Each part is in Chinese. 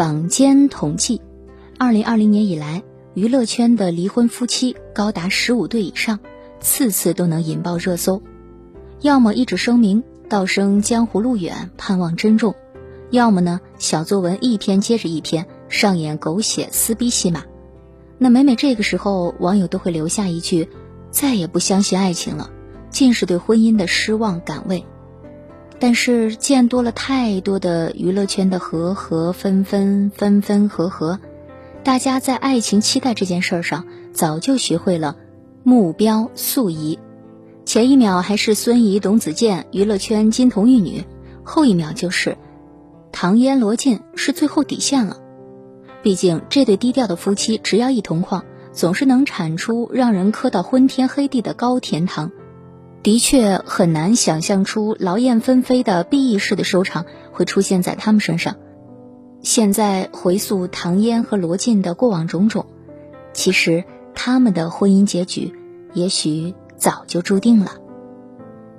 坊间统计，二零二零年以来，娱乐圈的离婚夫妻高达十五对以上，次次都能引爆热搜。要么一纸声明，道声江湖路远，盼望珍重；要么呢，小作文一篇接着一篇，上演狗血撕逼戏码。那每每这个时候，网友都会留下一句：“再也不相信爱情了”，尽是对婚姻的失望感味。但是见多了太多的娱乐圈的和和分分分分合合，大家在爱情期待这件事上早就学会了目标素疑，前一秒还是孙怡董子健娱乐圈金童玉女，后一秒就是唐嫣罗晋是最后底线了。毕竟这对低调的夫妻，只要一同框，总是能产出让人磕到昏天黑地的高甜糖。的确很难想象出劳燕分飞的 B 式的收场会出现在他们身上。现在回溯唐嫣和罗晋的过往种种，其实他们的婚姻结局也许早就注定了。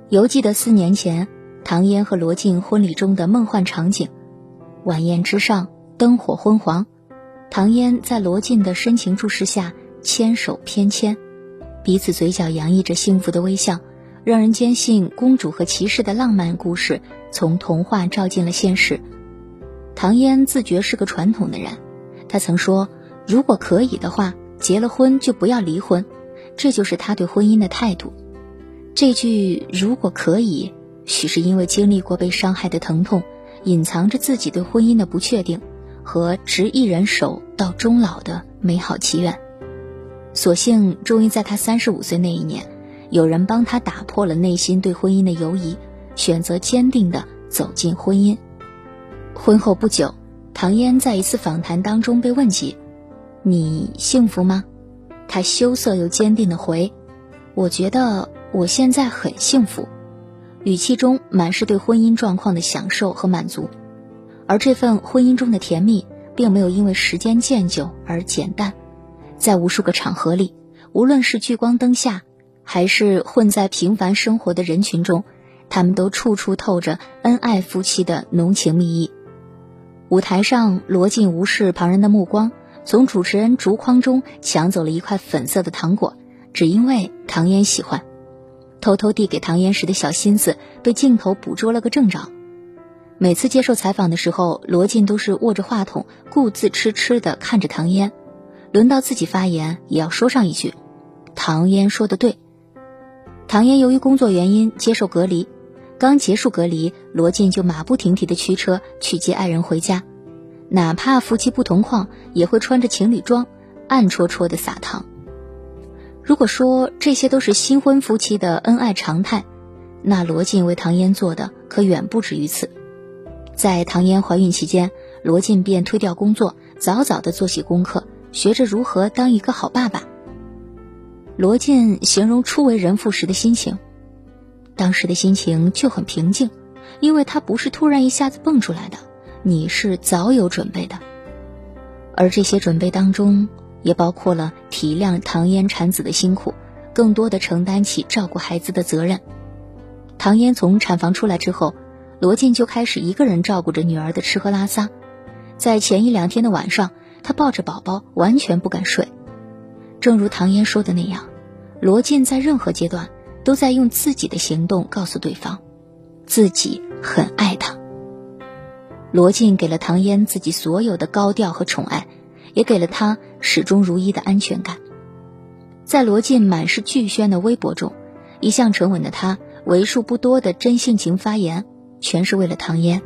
犹记得四年前唐嫣和罗晋婚礼中的梦幻场景：晚宴之上，灯火昏黄，唐嫣在罗晋的深情注视下牵手翩跹，彼此嘴角洋溢着幸福的微笑。让人坚信公主和骑士的浪漫故事从童话照进了现实。唐嫣自觉是个传统的人，她曾说：“如果可以的话，结了婚就不要离婚。”这就是她对婚姻的态度。这句“如果可以”，许是因为经历过被伤害的疼痛，隐藏着自己对婚姻的不确定和执一人手到终老的美好祈愿。所幸，终于在她三十五岁那一年。有人帮他打破了内心对婚姻的犹疑，选择坚定地走进婚姻。婚后不久，唐嫣在一次访谈当中被问及：“你幸福吗？”她羞涩又坚定地回：“我觉得我现在很幸福。”语气中满是对婚姻状况的享受和满足。而这份婚姻中的甜蜜，并没有因为时间渐久而减淡。在无数个场合里，无论是聚光灯下，还是混在平凡生活的人群中，他们都处处透着恩爱夫妻的浓情蜜意。舞台上，罗晋无视旁人的目光，从主持人竹筐中抢走了一块粉色的糖果，只因为唐嫣喜欢。偷偷递给唐嫣时的小心思，被镜头捕捉了个正着。每次接受采访的时候，罗晋都是握着话筒，顾自痴痴地看着唐嫣。轮到自己发言，也要说上一句：“唐嫣说的对。”唐嫣由于工作原因接受隔离，刚结束隔离，罗晋就马不停蹄的驱车去接爱人回家，哪怕夫妻不同框，也会穿着情侣装，暗戳戳的撒糖。如果说这些都是新婚夫妻的恩爱常态，那罗晋为唐嫣做的可远不止于此。在唐嫣怀孕期间，罗晋便推掉工作，早早的做起功课，学着如何当一个好爸爸。罗晋形容初为人父时的心情，当时的心情就很平静，因为他不是突然一下子蹦出来的，你是早有准备的。而这些准备当中，也包括了体谅唐嫣产子的辛苦，更多的承担起照顾孩子的责任。唐嫣从产房出来之后，罗晋就开始一个人照顾着女儿的吃喝拉撒，在前一两天的晚上，他抱着宝宝完全不敢睡。正如唐嫣说的那样，罗晋在任何阶段都在用自己的行动告诉对方，自己很爱他。罗晋给了唐嫣自己所有的高调和宠爱，也给了她始终如一的安全感。在罗晋满是巨宣的微博中，一向沉稳的他，为数不多的真性情发言，全是为了唐嫣。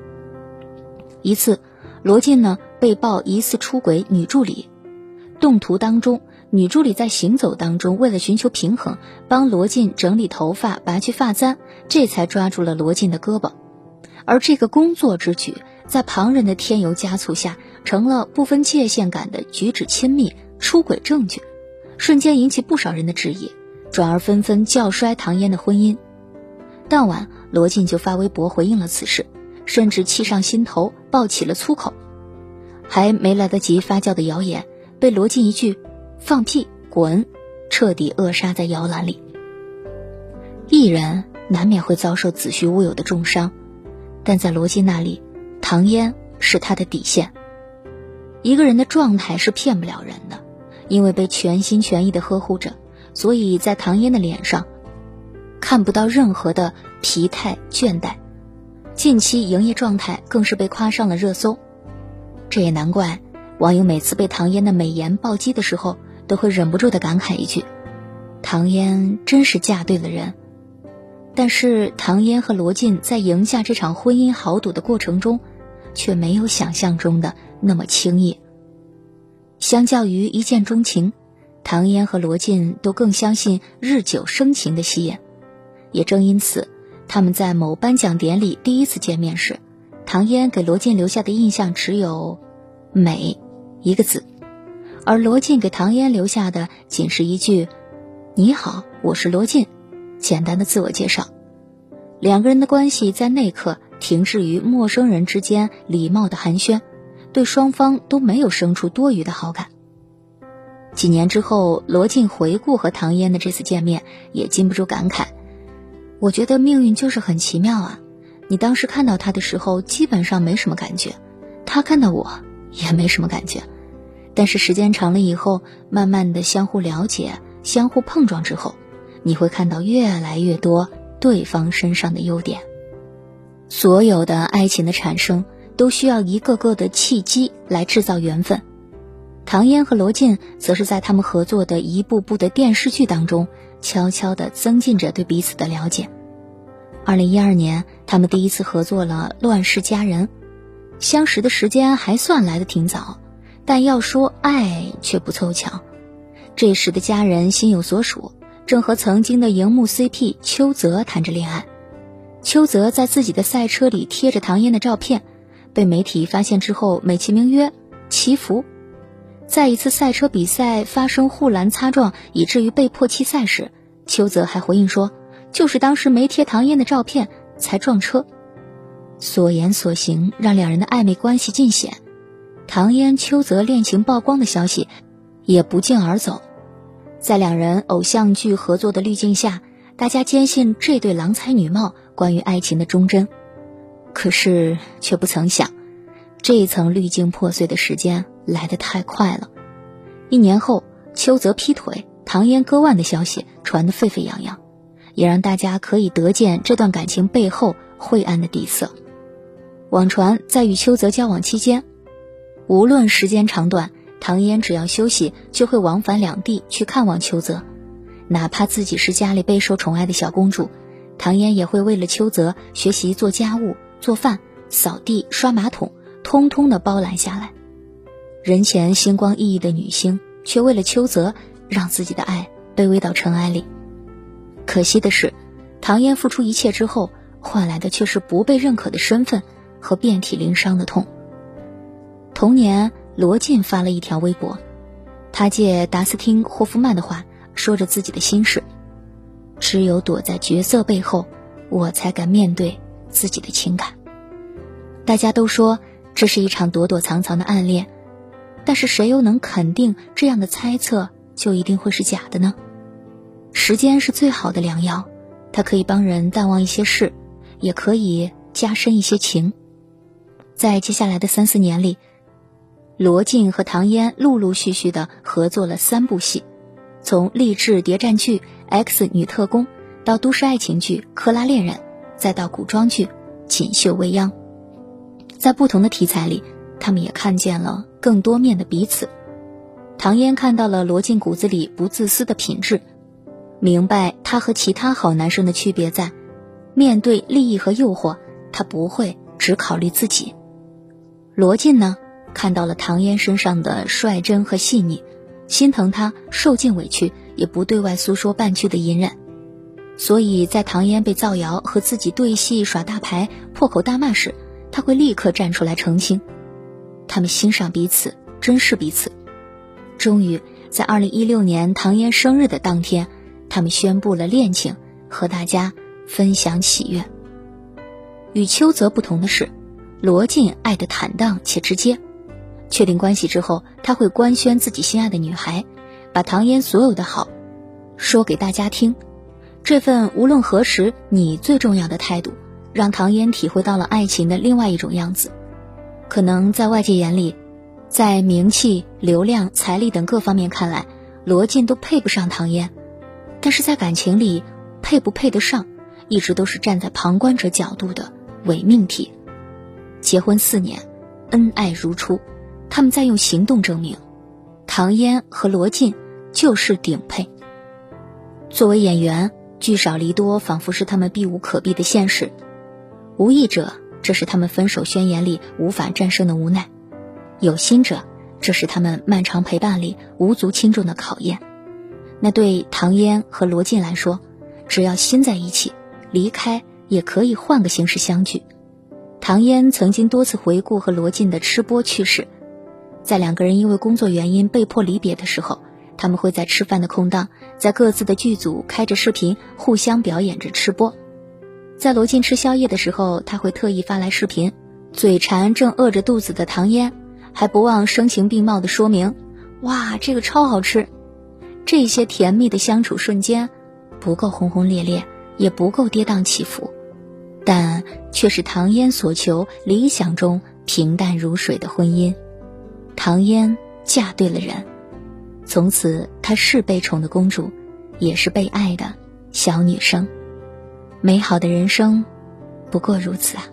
一次，罗晋呢被曝疑似出轨女助理，动图当中。女助理在行走当中，为了寻求平衡，帮罗晋整理头发、拔去发簪，这才抓住了罗晋的胳膊。而这个工作之举，在旁人的添油加醋下，成了不分界限感的举止亲密、出轨证据，瞬间引起不少人的质疑，转而纷纷叫衰唐嫣的婚姻。当晚，罗晋就发微博回应了此事，甚至气上心头爆起了粗口，还没来得及发酵的谣言，被罗晋一句。放屁，滚！彻底扼杀在摇篮里。艺人难免会遭受子虚乌有的重伤，但在罗晋那里，唐嫣是他的底线。一个人的状态是骗不了人的，因为被全心全意的呵护着，所以在唐嫣的脸上看不到任何的疲态倦怠。近期营业状态更是被夸上了热搜，这也难怪网友每次被唐嫣的美颜暴击的时候，都会忍不住的感慨一句：“唐嫣真是嫁对了人。”但是唐嫣和罗晋在赢下这场婚姻豪赌的过程中，却没有想象中的那么轻易。相较于一见钟情，唐嫣和罗晋都更相信日久生情的吸引。也正因此。他们在某颁奖典礼第一次见面时，唐嫣给罗晋留下的印象只有“美”一个字，而罗晋给唐嫣留下的仅是一句“你好，我是罗晋”，简单的自我介绍。两个人的关系在那刻停滞于陌生人之间礼貌的寒暄，对双方都没有生出多余的好感。几年之后，罗晋回顾和唐嫣的这次见面，也禁不住感慨。我觉得命运就是很奇妙啊！你当时看到他的时候，基本上没什么感觉；他看到我，也没什么感觉。但是时间长了以后，慢慢的相互了解、相互碰撞之后，你会看到越来越多对方身上的优点。所有的爱情的产生，都需要一个个的契机来制造缘分。唐嫣和罗晋，则是在他们合作的一部部的电视剧当中。悄悄地增进着对彼此的了解。二零一二年，他们第一次合作了《乱世佳人》，相识的时间还算来得挺早，但要说爱却不凑巧。这时的家人心有所属，正和曾经的荧幕 CP 邱泽谈着恋爱。邱泽在自己的赛车里贴着唐嫣的照片，被媒体发现之后，美其名曰祈福。在一次赛车比赛发生护栏擦撞，以至于被迫弃赛时，邱泽还回应说：“就是当时没贴唐嫣的照片才撞车。”所言所行让两人的暧昧关系尽显，唐嫣邱泽恋情曝光的消息也不胫而走。在两人偶像剧合作的滤镜下，大家坚信这对郎才女貌关于爱情的忠贞，可是却不曾想，这一层滤镜破碎的时间。来得太快了，一年后，邱泽劈腿、唐嫣割腕的消息传得沸沸扬扬，也让大家可以得见这段感情背后晦暗的底色。网传在与邱泽交往期间，无论时间长短，唐嫣只要休息就会往返两地去看望邱泽，哪怕自己是家里备受宠爱的小公主，唐嫣也会为了邱泽学习做家务、做饭、扫地、刷马桶，通通的包揽下来。人前星光熠熠的女星，却为了邱泽让自己的爱卑微到尘埃里。可惜的是，唐嫣付出一切之后，换来的却是不被认可的身份和遍体鳞伤的痛。同年，罗晋发了一条微博，他借达斯汀·霍夫曼的话说着自己的心事：“只有躲在角色背后，我才敢面对自己的情感。”大家都说这是一场躲躲藏藏的暗恋。但是谁又能肯定这样的猜测就一定会是假的呢？时间是最好的良药，它可以帮人淡忘一些事，也可以加深一些情。在接下来的三四年里，罗晋和唐嫣陆陆续续的合作了三部戏，从励志谍战剧《X 女特工》到都市爱情剧《克拉恋人》，再到古装剧《锦绣未央》，在不同的题材里。他们也看见了更多面的彼此。唐嫣看到了罗晋骨子里不自私的品质，明白他和其他好男生的区别在，面对利益和诱惑，他不会只考虑自己。罗晋呢，看到了唐嫣身上的率真和细腻，心疼她受尽委屈也不对外诉说半句的隐忍，所以在唐嫣被造谣和自己对戏耍大牌、破口大骂时，他会立刻站出来澄清。他们欣赏彼此，珍视彼此。终于，在二零一六年唐嫣生日的当天，他们宣布了恋情，和大家分享喜悦。与邱泽不同的是，罗晋爱的坦荡且直接。确定关系之后，他会官宣自己心爱的女孩，把唐嫣所有的好说给大家听。这份无论何时你最重要的态度，让唐嫣体会到了爱情的另外一种样子。可能在外界眼里，在名气、流量、财力等各方面看来，罗晋都配不上唐嫣，但是在感情里，配不配得上，一直都是站在旁观者角度的伪命题。结婚四年，恩爱如初，他们在用行动证明，唐嫣和罗晋就是顶配。作为演员，聚少离多，仿佛是他们避无可避的现实；无意者，这是他们分手宣言里无法战胜的无奈。有心者，这是他们漫长陪伴里无足轻重的考验。那对唐嫣和罗晋来说，只要心在一起，离开也可以换个形式相聚。唐嫣曾经多次回顾和罗晋的吃播趣事，在两个人因为工作原因被迫离别的时候，他们会在吃饭的空档，在各自的剧组开着视频，互相表演着吃播。在罗晋吃宵夜的时候，他会特意发来视频，嘴馋正饿着肚子的唐嫣。还不忘声情并茂的说明：“哇，这个超好吃！”这些甜蜜的相处瞬间，不够轰轰烈烈，也不够跌宕起伏，但却是唐嫣所求理想中平淡如水的婚姻。唐嫣嫁对了人，从此她是被宠的公主，也是被爱的小女生。美好的人生，不过如此啊。